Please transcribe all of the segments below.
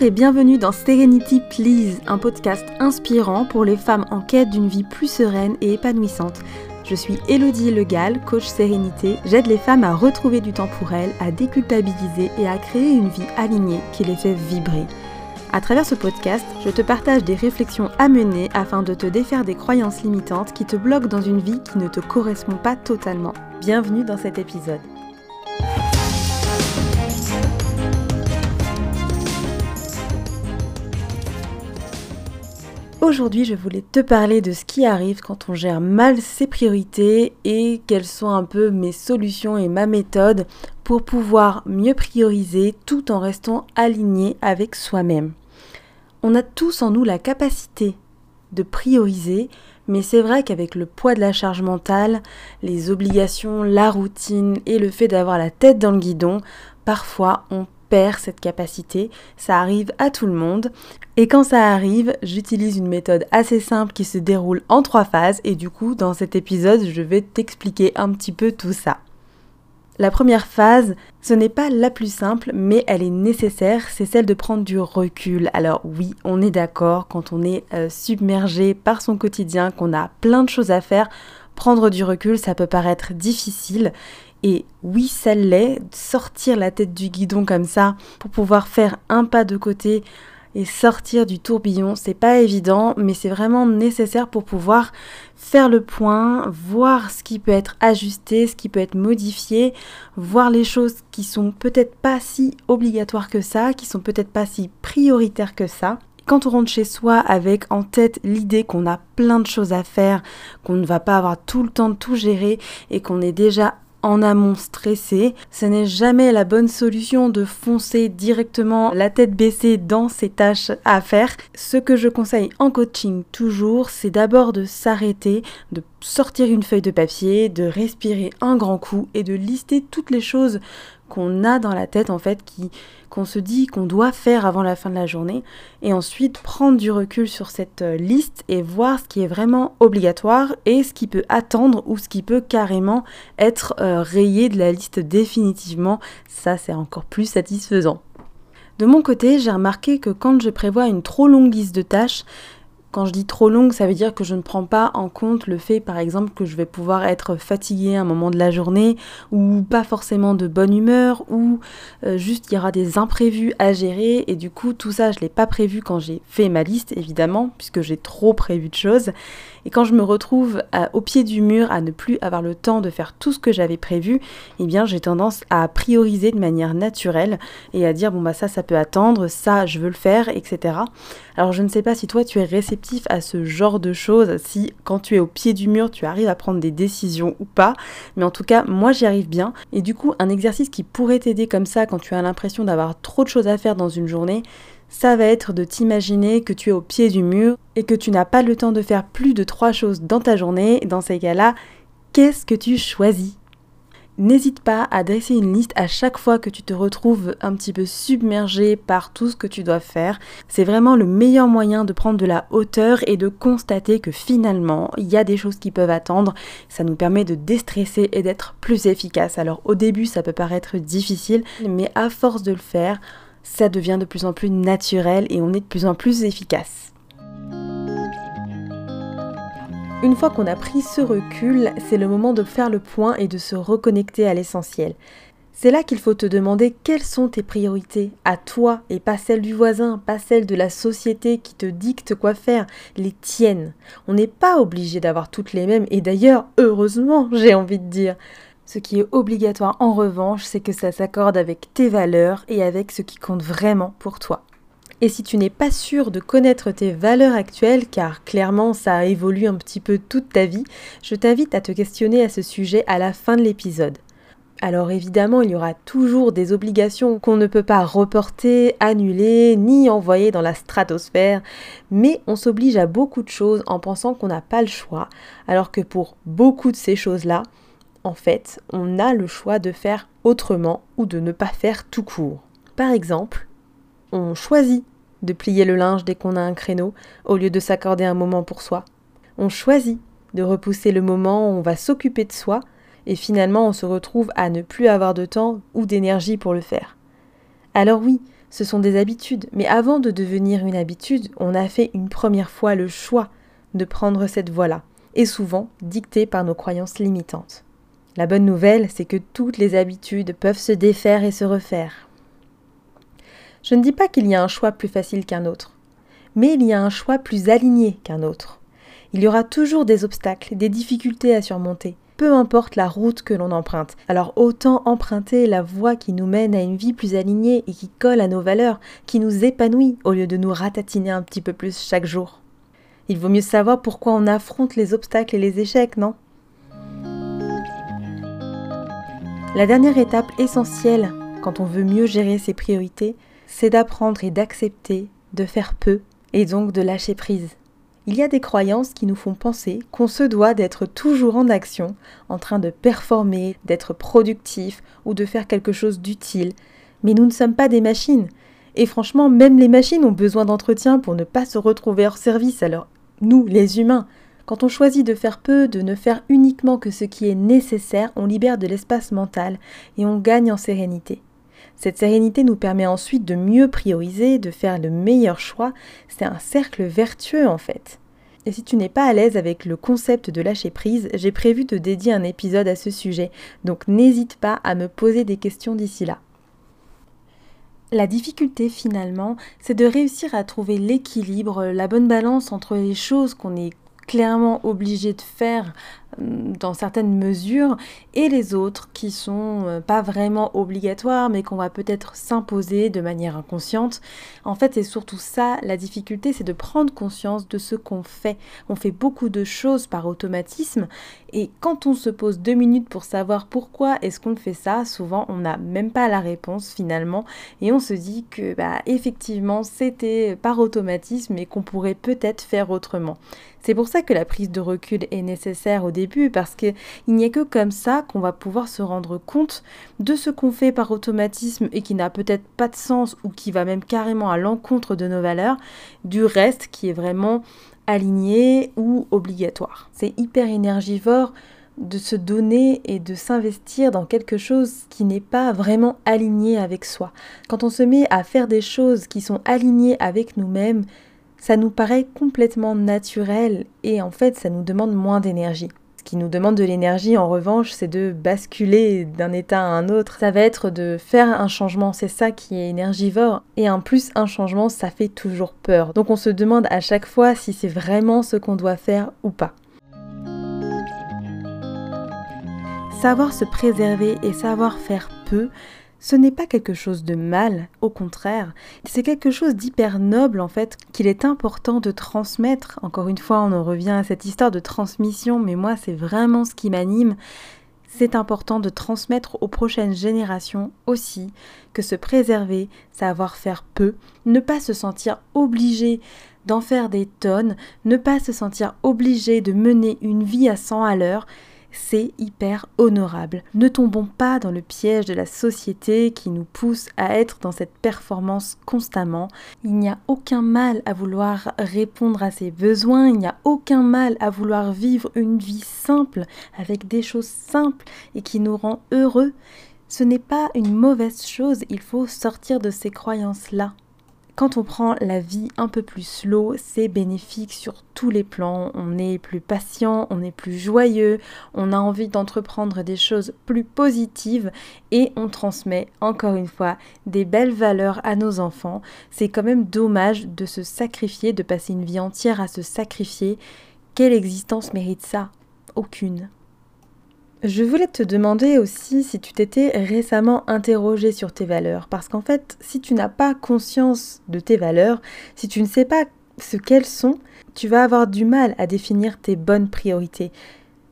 Et bienvenue dans Serenity Please, un podcast inspirant pour les femmes en quête d'une vie plus sereine et épanouissante. Je suis Elodie Legal, coach sérénité. J'aide les femmes à retrouver du temps pour elles, à déculpabiliser et à créer une vie alignée qui les fait vibrer. À travers ce podcast, je te partage des réflexions à mener afin de te défaire des croyances limitantes qui te bloquent dans une vie qui ne te correspond pas totalement. Bienvenue dans cet épisode. Aujourd'hui, je voulais te parler de ce qui arrive quand on gère mal ses priorités et quelles sont un peu mes solutions et ma méthode pour pouvoir mieux prioriser tout en restant aligné avec soi-même. On a tous en nous la capacité de prioriser, mais c'est vrai qu'avec le poids de la charge mentale, les obligations, la routine et le fait d'avoir la tête dans le guidon, parfois on perd cette capacité. Ça arrive à tout le monde. Et quand ça arrive, j'utilise une méthode assez simple qui se déroule en trois phases. Et du coup, dans cet épisode, je vais t'expliquer un petit peu tout ça. La première phase, ce n'est pas la plus simple, mais elle est nécessaire, c'est celle de prendre du recul. Alors oui, on est d'accord, quand on est euh, submergé par son quotidien, qu'on a plein de choses à faire, prendre du recul, ça peut paraître difficile. Et oui, ça l'est, sortir la tête du guidon comme ça pour pouvoir faire un pas de côté et sortir du tourbillon, c'est pas évident, mais c'est vraiment nécessaire pour pouvoir faire le point, voir ce qui peut être ajusté, ce qui peut être modifié, voir les choses qui sont peut-être pas si obligatoires que ça, qui sont peut-être pas si prioritaires que ça. Quand on rentre chez soi avec en tête l'idée qu'on a plein de choses à faire, qu'on ne va pas avoir tout le temps de tout gérer et qu'on est déjà en amont stressé. Ce n'est jamais la bonne solution de foncer directement la tête baissée dans ces tâches à faire. Ce que je conseille en coaching toujours, c'est d'abord de s'arrêter, de sortir une feuille de papier, de respirer un grand coup et de lister toutes les choses qu'on a dans la tête en fait qui qu'on se dit qu'on doit faire avant la fin de la journée et ensuite prendre du recul sur cette euh, liste et voir ce qui est vraiment obligatoire et ce qui peut attendre ou ce qui peut carrément être euh, rayé de la liste définitivement. Ça c'est encore plus satisfaisant. De mon côté, j'ai remarqué que quand je prévois une trop longue liste de tâches, quand je dis trop longue, ça veut dire que je ne prends pas en compte le fait, par exemple, que je vais pouvoir être fatiguée à un moment de la journée, ou pas forcément de bonne humeur, ou euh, juste il y aura des imprévus à gérer, et du coup tout ça je l'ai pas prévu quand j'ai fait ma liste, évidemment, puisque j'ai trop prévu de choses. Et quand je me retrouve au pied du mur à ne plus avoir le temps de faire tout ce que j'avais prévu, eh bien j'ai tendance à prioriser de manière naturelle et à dire bon bah ça ça peut attendre, ça je veux le faire, etc. Alors je ne sais pas si toi tu es réceptif à ce genre de choses, si quand tu es au pied du mur tu arrives à prendre des décisions ou pas, mais en tout cas moi j'y arrive bien. Et du coup un exercice qui pourrait t'aider comme ça quand tu as l'impression d'avoir trop de choses à faire dans une journée, ça va être de t'imaginer que tu es au pied du mur et que tu n'as pas le temps de faire plus de trois choses dans ta journée. Dans ces cas-là, qu'est-ce que tu choisis? N'hésite pas à dresser une liste à chaque fois que tu te retrouves un petit peu submergé par tout ce que tu dois faire. C'est vraiment le meilleur moyen de prendre de la hauteur et de constater que finalement, il y a des choses qui peuvent attendre. Ça nous permet de déstresser et d'être plus efficace. Alors au début, ça peut paraître difficile, mais à force de le faire, ça devient de plus en plus naturel et on est de plus en plus efficace. Une fois qu'on a pris ce recul, c'est le moment de faire le point et de se reconnecter à l'essentiel. C'est là qu'il faut te demander quelles sont tes priorités à toi et pas celles du voisin, pas celles de la société qui te dicte quoi faire, les tiennes. On n'est pas obligé d'avoir toutes les mêmes et d'ailleurs, heureusement, j'ai envie de dire. Ce qui est obligatoire en revanche, c'est que ça s'accorde avec tes valeurs et avec ce qui compte vraiment pour toi. Et si tu n'es pas sûr de connaître tes valeurs actuelles, car clairement ça a évolué un petit peu toute ta vie, je t'invite à te questionner à ce sujet à la fin de l'épisode. Alors évidemment, il y aura toujours des obligations qu'on ne peut pas reporter, annuler, ni envoyer dans la stratosphère, mais on s'oblige à beaucoup de choses en pensant qu'on n'a pas le choix, alors que pour beaucoup de ces choses-là, en fait, on a le choix de faire autrement ou de ne pas faire tout court. Par exemple, on choisit de plier le linge dès qu'on a un créneau au lieu de s'accorder un moment pour soi. On choisit de repousser le moment où on va s'occuper de soi et finalement on se retrouve à ne plus avoir de temps ou d'énergie pour le faire. Alors oui, ce sont des habitudes. Mais avant de devenir une habitude, on a fait une première fois le choix de prendre cette voie-là, et souvent dictée par nos croyances limitantes. La bonne nouvelle, c'est que toutes les habitudes peuvent se défaire et se refaire. Je ne dis pas qu'il y a un choix plus facile qu'un autre, mais il y a un choix plus aligné qu'un autre. Il y aura toujours des obstacles, des difficultés à surmonter, peu importe la route que l'on emprunte. Alors autant emprunter la voie qui nous mène à une vie plus alignée et qui colle à nos valeurs, qui nous épanouit au lieu de nous ratatiner un petit peu plus chaque jour. Il vaut mieux savoir pourquoi on affronte les obstacles et les échecs, non? La dernière étape essentielle quand on veut mieux gérer ses priorités, c'est d'apprendre et d'accepter de faire peu et donc de lâcher prise. Il y a des croyances qui nous font penser qu'on se doit d'être toujours en action, en train de performer, d'être productif ou de faire quelque chose d'utile. Mais nous ne sommes pas des machines. Et franchement, même les machines ont besoin d'entretien pour ne pas se retrouver hors service. Alors, nous, les humains, quand on choisit de faire peu, de ne faire uniquement que ce qui est nécessaire, on libère de l'espace mental et on gagne en sérénité. Cette sérénité nous permet ensuite de mieux prioriser, de faire le meilleur choix. C'est un cercle vertueux en fait. Et si tu n'es pas à l'aise avec le concept de lâcher prise, j'ai prévu de dédier un épisode à ce sujet, donc n'hésite pas à me poser des questions d'ici là. La difficulté finalement, c'est de réussir à trouver l'équilibre, la bonne balance entre les choses qu'on est clairement obligé de faire dans certaines mesures et les autres qui sont euh, pas vraiment obligatoires mais qu'on va peut-être s'imposer de manière inconsciente. En fait, c'est surtout ça la difficulté, c'est de prendre conscience de ce qu'on fait. On fait beaucoup de choses par automatisme et quand on se pose deux minutes pour savoir pourquoi est-ce qu'on fait ça, souvent on n'a même pas la réponse finalement et on se dit que bah, effectivement c'était par automatisme et qu'on pourrait peut-être faire autrement. C'est pour ça que la prise de recul est nécessaire au début, parce qu'il n'y a que comme ça qu'on va pouvoir se rendre compte de ce qu'on fait par automatisme et qui n'a peut-être pas de sens ou qui va même carrément à l'encontre de nos valeurs, du reste qui est vraiment aligné ou obligatoire. C'est hyper énergivore de se donner et de s'investir dans quelque chose qui n'est pas vraiment aligné avec soi. Quand on se met à faire des choses qui sont alignées avec nous-mêmes, ça nous paraît complètement naturel et en fait ça nous demande moins d'énergie. Ce qui nous demande de l'énergie en revanche c'est de basculer d'un état à un autre. Ça va être de faire un changement, c'est ça qui est énergivore. Et en plus un changement ça fait toujours peur. Donc on se demande à chaque fois si c'est vraiment ce qu'on doit faire ou pas. Savoir se préserver et savoir faire peu, ce n'est pas quelque chose de mal, au contraire, c'est quelque chose d'hyper noble en fait, qu'il est important de transmettre. Encore une fois, on en revient à cette histoire de transmission, mais moi c'est vraiment ce qui m'anime. C'est important de transmettre aux prochaines générations aussi que se préserver, savoir faire peu, ne pas se sentir obligé d'en faire des tonnes, ne pas se sentir obligé de mener une vie à 100 à l'heure, c'est hyper honorable. Ne tombons pas dans le piège de la société qui nous pousse à être dans cette performance constamment. Il n'y a aucun mal à vouloir répondre à ses besoins, il n'y a aucun mal à vouloir vivre une vie simple avec des choses simples et qui nous rend heureux. Ce n'est pas une mauvaise chose, il faut sortir de ces croyances-là. Quand on prend la vie un peu plus slow, c'est bénéfique sur tous les plans. On est plus patient, on est plus joyeux, on a envie d'entreprendre des choses plus positives et on transmet encore une fois des belles valeurs à nos enfants. C'est quand même dommage de se sacrifier, de passer une vie entière à se sacrifier. Quelle existence mérite ça? Aucune. Je voulais te demander aussi si tu t'étais récemment interrogé sur tes valeurs, parce qu'en fait, si tu n'as pas conscience de tes valeurs, si tu ne sais pas ce qu'elles sont, tu vas avoir du mal à définir tes bonnes priorités.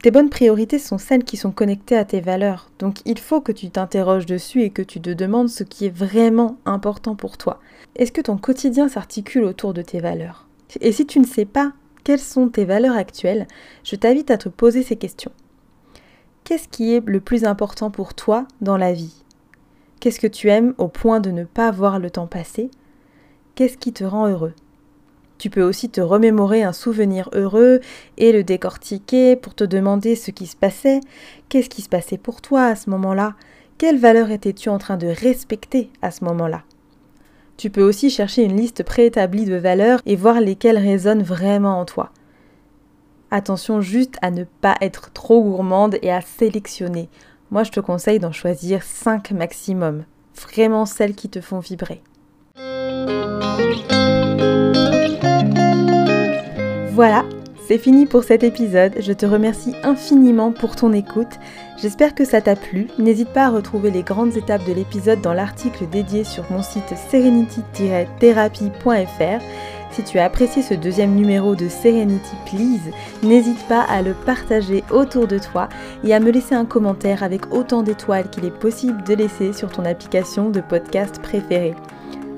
Tes bonnes priorités sont celles qui sont connectées à tes valeurs, donc il faut que tu t'interroges dessus et que tu te demandes ce qui est vraiment important pour toi. Est-ce que ton quotidien s'articule autour de tes valeurs? Et si tu ne sais pas quelles sont tes valeurs actuelles, je t'invite à te poser ces questions. Qu'est-ce qui est le plus important pour toi dans la vie? Qu'est-ce que tu aimes au point de ne pas voir le temps passer? Qu'est-ce qui te rend heureux? Tu peux aussi te remémorer un souvenir heureux et le décortiquer pour te demander ce qui se passait, qu'est-ce qui se passait pour toi à ce moment-là, quelle valeur étais-tu en train de respecter à ce moment-là? Tu peux aussi chercher une liste préétablie de valeurs et voir lesquelles résonnent vraiment en toi. Attention juste à ne pas être trop gourmande et à sélectionner. Moi, je te conseille d'en choisir 5 maximum. Vraiment celles qui te font vibrer. Voilà, c'est fini pour cet épisode. Je te remercie infiniment pour ton écoute. J'espère que ça t'a plu. N'hésite pas à retrouver les grandes étapes de l'épisode dans l'article dédié sur mon site serenity-therapy.fr. Si tu as apprécié ce deuxième numéro de Serenity Please, n'hésite pas à le partager autour de toi et à me laisser un commentaire avec autant d'étoiles qu'il est possible de laisser sur ton application de podcast préférée.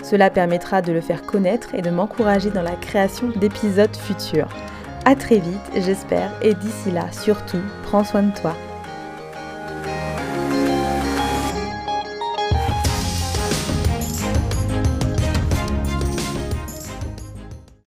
Cela permettra de le faire connaître et de m'encourager dans la création d'épisodes futurs. A très vite, j'espère, et d'ici là, surtout, prends soin de toi.